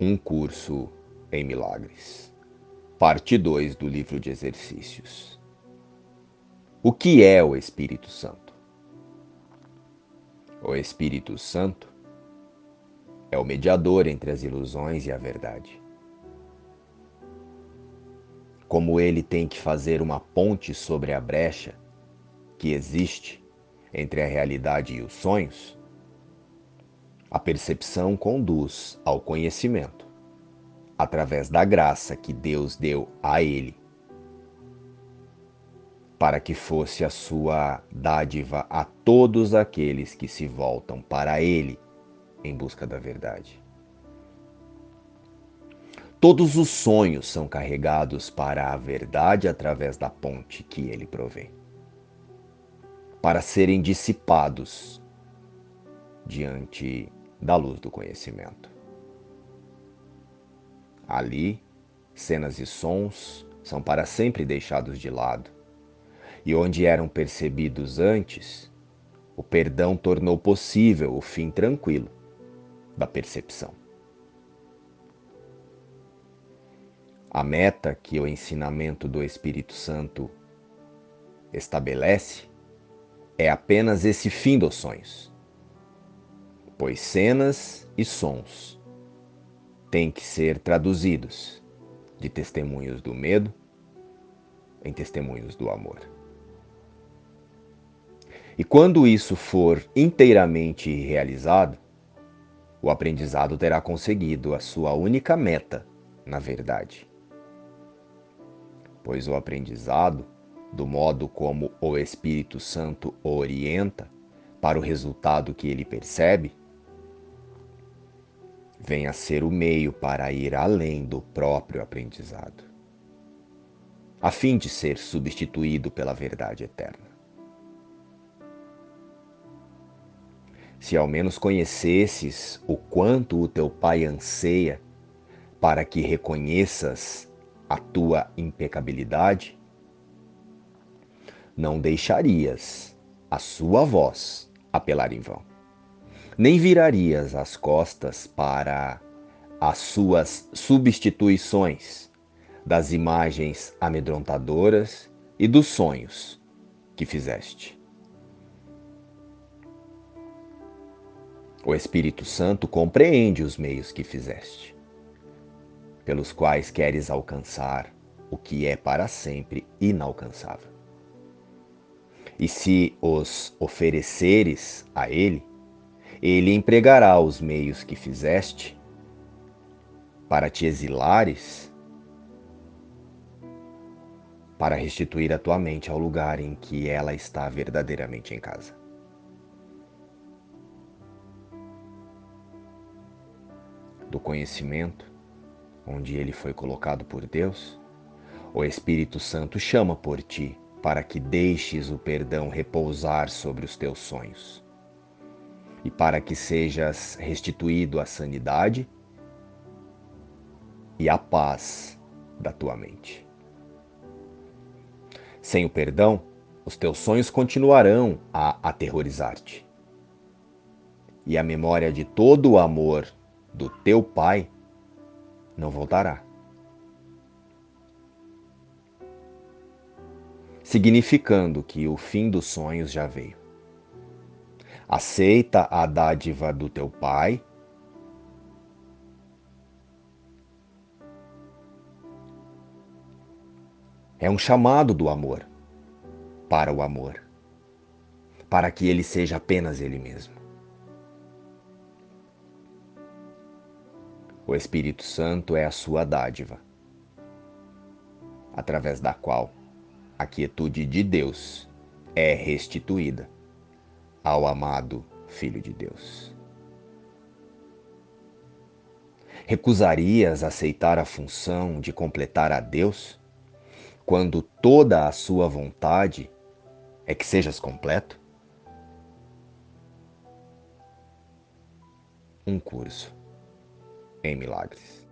Um curso em milagres. Parte 2 do livro de exercícios. O que é o Espírito Santo? O Espírito Santo é o mediador entre as ilusões e a verdade. Como ele tem que fazer uma ponte sobre a brecha que existe entre a realidade e os sonhos, a percepção conduz ao conhecimento, através da graça que Deus deu a ele, para que fosse a sua dádiva a todos aqueles que se voltam para ele em busca da verdade. Todos os sonhos são carregados para a verdade através da ponte que ele provê, para serem dissipados diante da luz do conhecimento. Ali, cenas e sons são para sempre deixados de lado, e onde eram percebidos antes, o perdão tornou possível o fim tranquilo da percepção. A meta que o ensinamento do Espírito Santo estabelece é apenas esse fim dos sonhos pois cenas e sons têm que ser traduzidos de testemunhos do medo em testemunhos do amor. E quando isso for inteiramente realizado, o aprendizado terá conseguido a sua única meta, na verdade. Pois o aprendizado, do modo como o Espírito Santo orienta para o resultado que ele percebe, vem a ser o meio para ir além do próprio aprendizado, a fim de ser substituído pela verdade eterna. Se ao menos conhecesses o quanto o teu Pai anseia para que reconheças a tua impecabilidade, não deixarias a sua voz apelar em vão nem virarias as costas para as suas substituições das imagens amedrontadoras e dos sonhos que fizeste. O Espírito Santo compreende os meios que fizeste, pelos quais queres alcançar o que é para sempre inalcançável. E se os ofereceres a Ele, ele empregará os meios que fizeste para te exilares, para restituir a tua mente ao lugar em que ela está verdadeiramente em casa. Do conhecimento, onde ele foi colocado por Deus, o Espírito Santo chama por ti para que deixes o perdão repousar sobre os teus sonhos e para que sejas restituído à sanidade e à paz da tua mente. Sem o perdão, os teus sonhos continuarão a aterrorizar-te. E a memória de todo o amor do teu Pai não voltará. Significando que o fim dos sonhos já veio. Aceita a dádiva do teu pai. É um chamado do amor para o amor, para que ele seja apenas ele mesmo. O Espírito Santo é a sua dádiva, através da qual a quietude de Deus é restituída ao amado Filho de Deus. Recusarias aceitar a função de completar a Deus quando toda a sua vontade é que sejas completo? Um curso em milagres.